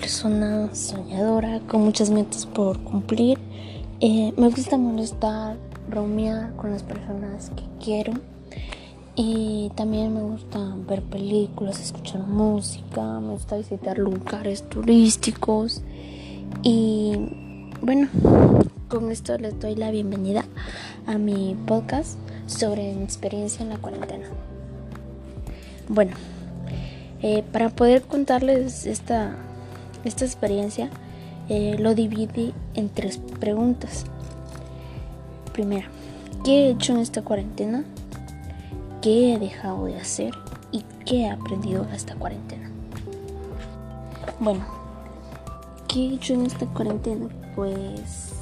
persona soñadora con muchas metas por cumplir. Eh, me gusta molestar, bromear con las personas que quiero. Y también me gusta ver películas, escuchar música, me gusta visitar lugares turísticos. Y bueno, con esto les doy la bienvenida a mi podcast sobre mi experiencia en la cuarentena. Bueno, eh, para poder contarles esta, esta experiencia, eh, lo dividí en tres preguntas. Primera, ¿qué he hecho en esta cuarentena? ¿Qué he dejado de hacer? ¿Y qué he aprendido en esta cuarentena? Bueno, ¿qué he hecho en esta cuarentena? Pues,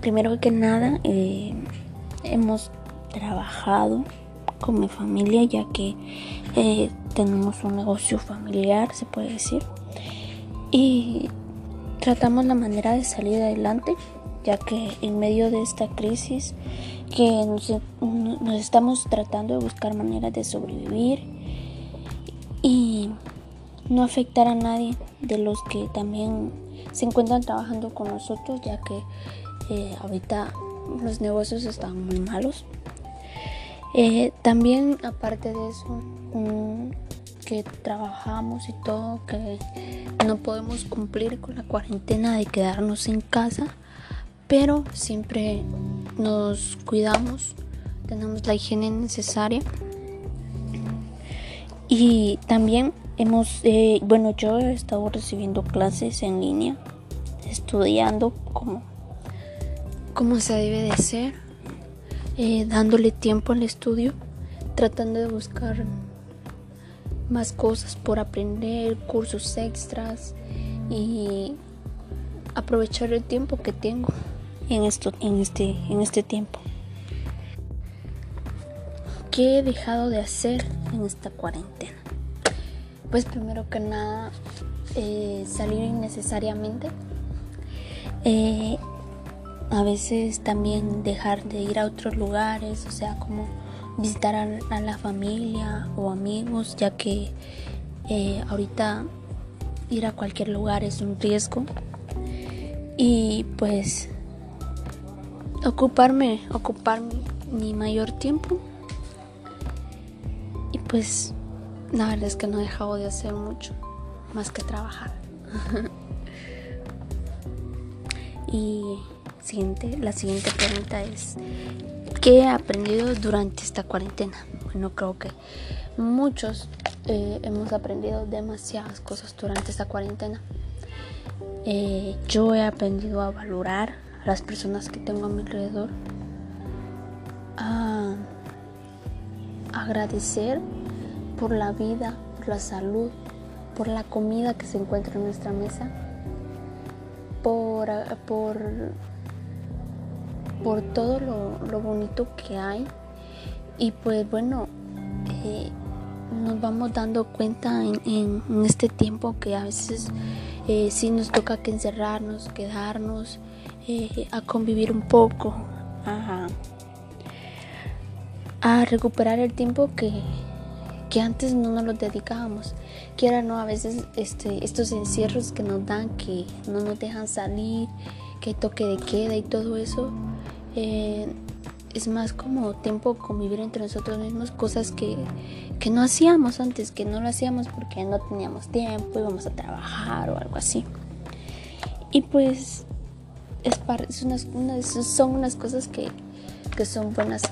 primero que nada, eh, hemos trabajado con mi familia ya que eh, tenemos un negocio familiar, se puede decir. Y tratamos la manera de salir adelante ya que en medio de esta crisis que nos, estamos tratando de buscar maneras de sobrevivir y no afectar a nadie de los que también se encuentran trabajando con nosotros ya que eh, ahorita los negocios están muy malos eh, también aparte de eso, que trabajamos y todo, que no podemos cumplir con la cuarentena de quedarnos en casa, pero siempre nos cuidamos, tenemos la higiene necesaria. Y también hemos, eh, bueno, yo he estado recibiendo clases en línea, estudiando como, como se debe de ser eh, dándole tiempo al estudio, tratando de buscar más cosas por aprender, cursos extras y aprovechar el tiempo que tengo en, este, este tiempo. ¿Qué he dejado de hacer en esta cuarentena? Pues primero que nada, eh, salir innecesariamente. Eh, a veces también dejar de ir a otros lugares, o sea, como visitar a, la familia o amigos, ya que eh, ahorita ir a cualquier lugar es un riesgo. Y pues ocuparme, ocupar mi mayor tiempo. Y pues la verdad es que no he dejado de hacer mucho, más que trabajar. y La siguiente pregunta es, ¿qué he aprendido durante esta cuarentena? Bueno, creo que muchos eh, hemos aprendido demasiadas cosas durante esta cuarentena. Eh, yo he aprendido a valorar a las personas que tengo a mi alrededor, a agradecer por la vida, por la salud, por la comida que se encuentra en nuestra mesa, por, por por todo lo, bonito que hay. Y pues bueno, eh, nos vamos dando cuenta en, este tiempo que a veces eh, sí nos toca que encerrarnos, quedarnos, eh, a convivir un poco, a, a recuperar el tiempo que, que antes no nos lo dedicábamos. Quiera no, a veces este, estos encierros que nos dan, que no nos dejan salir, que toque de queda y todo eso, eh, es más como tiempo convivir entre nosotros mismos, cosas que, no hacíamos antes, que no lo hacíamos porque no teníamos tiempo, íbamos a trabajar o algo así. Y pues es, son unas cosas que, que son buenas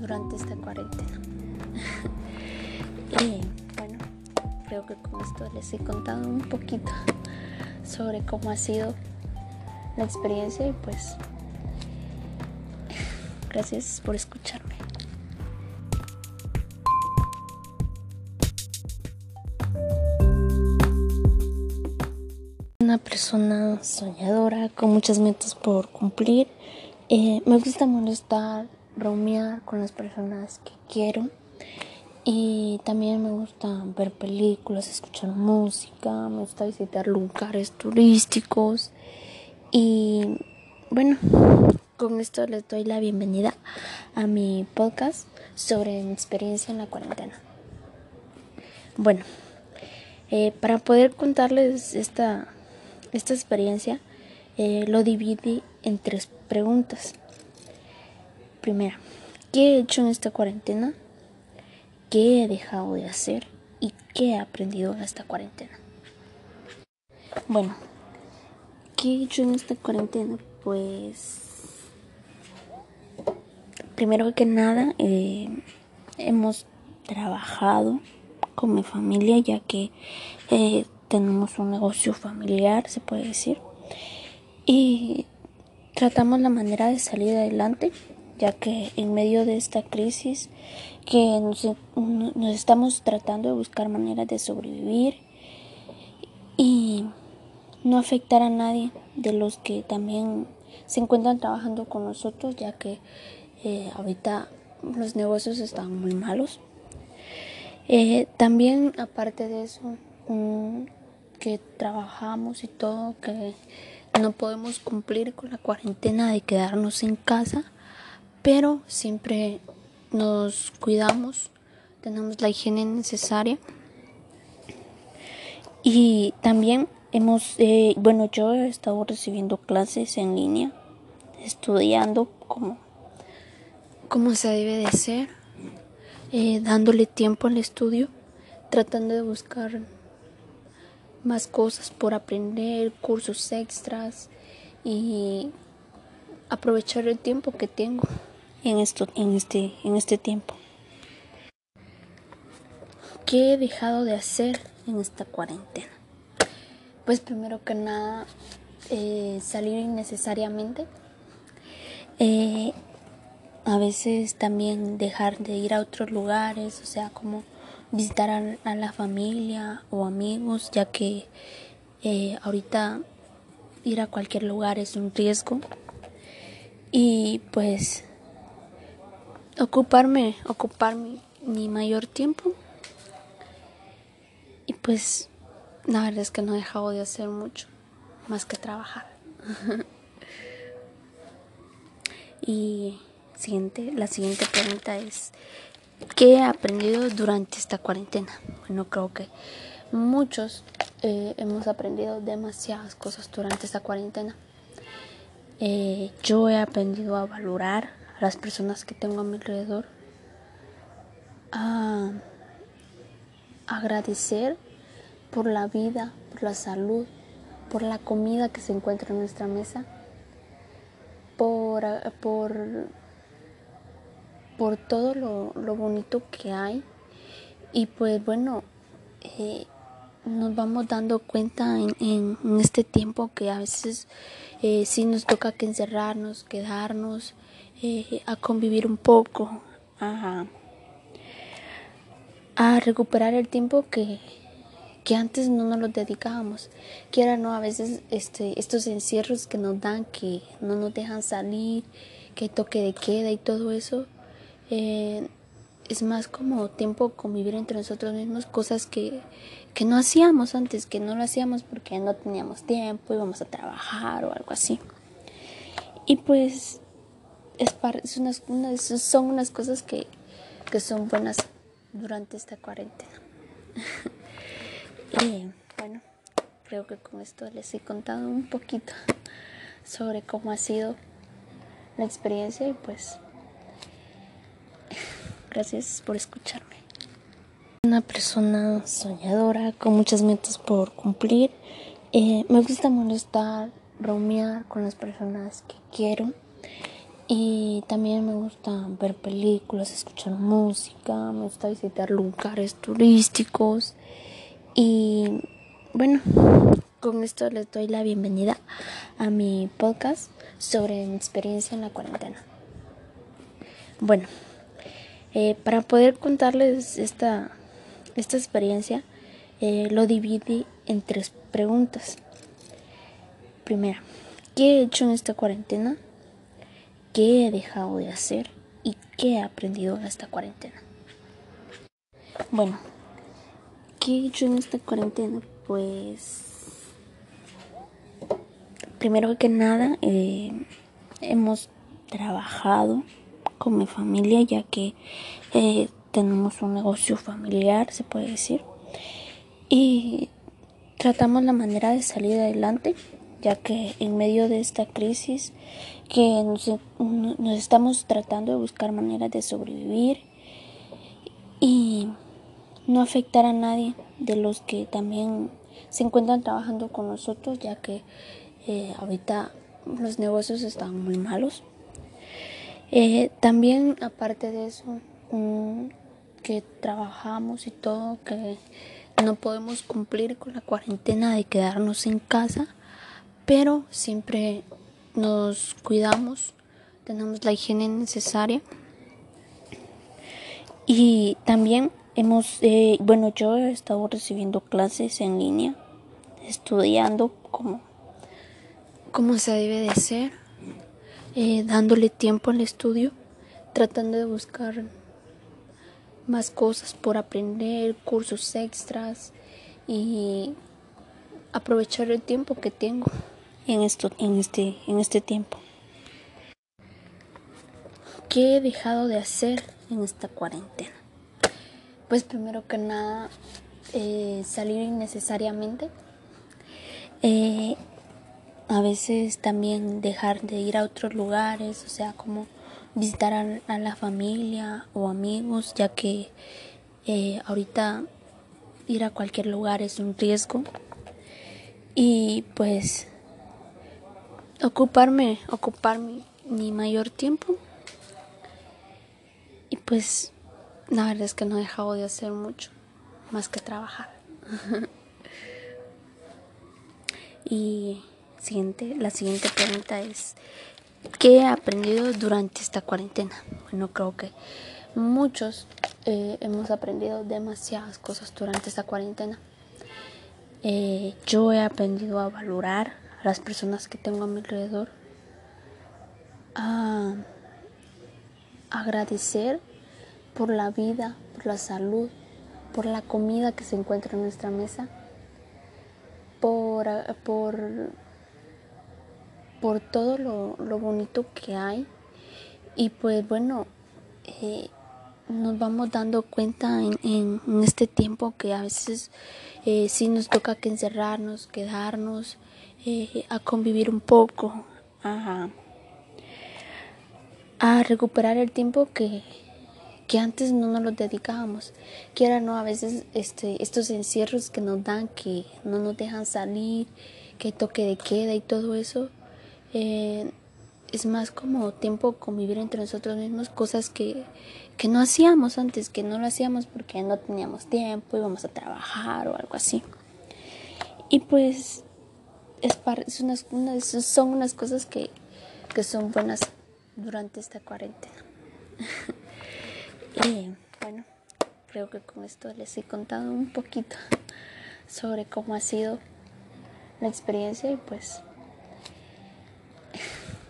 durante esta cuarentena. y bueno, creo que con esto les he contado un poquito sobre cómo ha sido la experiencia y pues Gracias por escucharme. Una persona soñadora con muchas metas por cumplir. Eh, me gusta molestar, bromear con las personas que quiero. Y también me gusta ver películas, escuchar música, me gusta visitar lugares turísticos. Y bueno, con esto les doy la bienvenida a mi podcast sobre mi experiencia en la cuarentena. Bueno, Eh, para poder contarles esta, esta experiencia, eh, lo dividí en tres preguntas. Primera, ¿qué he hecho en esta cuarentena? ¿Qué he dejado de hacer? ¿Y qué he aprendido en esta cuarentena? Bueno, ¿qué he hecho en esta cuarentena? Pues, primero que nada, eh, hemos trabajado con mi familia ya que eh, tenemos un negocio familiar, se puede decir. Y tratamos la manera de salir adelante, ya que en medio de esta crisis que nos, estamos tratando de buscar maneras de sobrevivir y no afectar a nadie de los que también se encuentran trabajando con nosotros, ya que eh, ahorita los negocios están muy malos. Eh, también, aparte de eso, que trabajamos y todo, que no podemos cumplir con la cuarentena de quedarnos en casa, pero siempre nos cuidamos, tenemos la higiene necesaria. Y también hemos, eh, bueno, yo he estado recibiendo clases en línea, estudiando como, como se debe de ser. Eh, dándole tiempo al estudio, tratando de buscar más cosas por aprender, cursos extras y aprovechar el tiempo que tengo en esto en este en este tiempo. ¿Qué he dejado de hacer en esta cuarentena? Pues primero que nada eh, salir innecesariamente. Eh, a veces también dejar de ir a otros lugares, o sea, como visitar a, la familia o amigos, ya que eh, ahorita ir a cualquier lugar es un riesgo. Y pues ocuparme, ocupar mi, mi mayor tiempo. Y pues la verdad es que no he dejado de hacer mucho, más que trabajar. y Siguiente, la siguiente pregunta es, ¿qué he aprendido durante esta cuarentena? Bueno, creo que muchos eh, hemos aprendido demasiadas cosas durante esta cuarentena. Eh, yo he aprendido a valorar a las personas que tengo a mi alrededor, a agradecer por la vida, por la salud, por la comida que se encuentra en nuestra mesa, por, por por todo lo, bonito que hay y pues bueno eh, nos vamos dando cuenta en, este tiempo que a veces eh, sí nos toca que encerrarnos, quedarnos, eh, a convivir un poco, a, a recuperar el tiempo que, que antes no nos lo dedicábamos. Quiera no, a veces este, estos encierros que nos dan, que no nos dejan salir, que toque de queda y todo eso, eh, es más como tiempo convivir entre nosotros mismos, cosas que, que no hacíamos antes, que no lo hacíamos porque no teníamos tiempo, íbamos a trabajar o algo así. Y pues es, es unas, son unas cosas que, que son buenas durante esta cuarentena. y bueno, creo que con esto les he contado un poquito sobre cómo ha sido la experiencia y pues Gracias por escucharme. Una persona soñadora con muchas metas por cumplir. Eh, me gusta molestar, bromear con las personas que quiero. Y también me gusta ver películas, escuchar música, me gusta visitar lugares turísticos. Y bueno, con esto les doy la bienvenida a mi podcast sobre mi experiencia en la cuarentena. Bueno, eh, para poder contarles esta, esta experiencia, eh, lo dividí en tres preguntas. Primera, ¿qué he hecho en esta cuarentena? ¿Qué he dejado de hacer? ¿Y qué he aprendido en esta cuarentena? Bueno, ¿qué he hecho en esta cuarentena? Pues, primero que nada, eh, hemos trabajado con mi familia ya que eh, tenemos un negocio familiar, se puede decir. y tratamos la manera de salir adelante, ya que en medio de esta crisis que nos, estamos tratando de buscar maneras de sobrevivir y no afectar a nadie de los que también se encuentran trabajando con nosotros, ya que eh, ahorita los negocios están muy malos. Eh, también, aparte de eso, que trabajamos y todo, que no podemos cumplir con la cuarentena de quedarnos en casa, pero siempre nos cuidamos, tenemos la higiene necesaria. Y también hemos, eh, bueno, yo he estado recibiendo clases en línea, estudiando como, como se debe de ser, eh, dándole tiempo al estudio, tratando de buscar más cosas por aprender, cursos extras y aprovechar el tiempo que tengo en este este tiempo. ¿Qué he dejado de hacer en esta cuarentena? Pues primero que nada eh, salir innecesariamente. Eh, a veces también dejar de ir a otros lugares, o sea, como visitar a, la familia o amigos, ya que eh, ahorita ir a cualquier lugar es un riesgo. Y pues ocuparme, ocupar mi, mayor tiempo. Y pues la verdad es que no he dejado de hacer mucho, más que trabajar. y la siguiente pregunta es, ¿Qué he aprendido durante esta cuarentena? Bueno, creo que muchos eh, hemos aprendido demasiadas cosas durante esta cuarentena. Eh, yo he aprendido a valorar a las personas que tengo a mi alrededor, a agradecer por la vida, por la salud, por la comida que se encuentra en nuestra mesa, por, por por todo lo, bonito que hay. Y pues bueno, eh, nos vamos dando cuenta en, este tiempo que a veces eh, sí nos toca que encerrarnos, quedarnos, eh, a convivir un poco, a, a recuperar el tiempo que, que antes no nos lo dedicábamos. Quiera no, a veces este, estos encierros que nos dan, que no nos dejan salir, que toque de queda y todo eso, eh, es más como tiempo convivir entre nosotros mismos, cosas que, que no hacíamos antes, que no lo hacíamos porque no teníamos tiempo, íbamos a trabajar o algo así. Y pues es, es unas, son unas cosas que, que son buenas durante esta cuarentena. y bueno, creo que con esto les he contado un poquito sobre cómo ha sido la experiencia y pues